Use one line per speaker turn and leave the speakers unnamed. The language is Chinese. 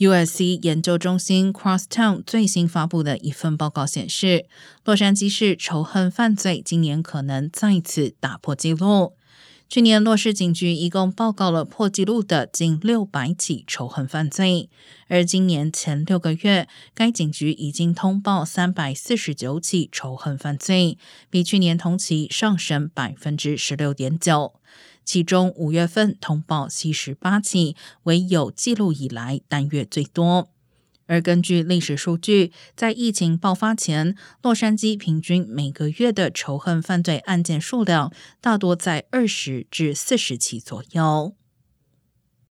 U.S.C 研究中心 Crosstown 最新发布的一份报告显示，洛杉矶市仇恨犯罪今年可能再次打破纪录。去年，洛市警局一共报告了破纪录的近六百起仇恨犯罪，而今年前六个月，该警局已经通报三百四十九起仇恨犯罪，比去年同期上升百分之十六点九。其中五月份通报七十八起，为有记录以来单月最多。而根据历史数据，在疫情爆发前，洛杉矶平均每个月的仇恨犯罪案件数量大多在二十至四十起左右。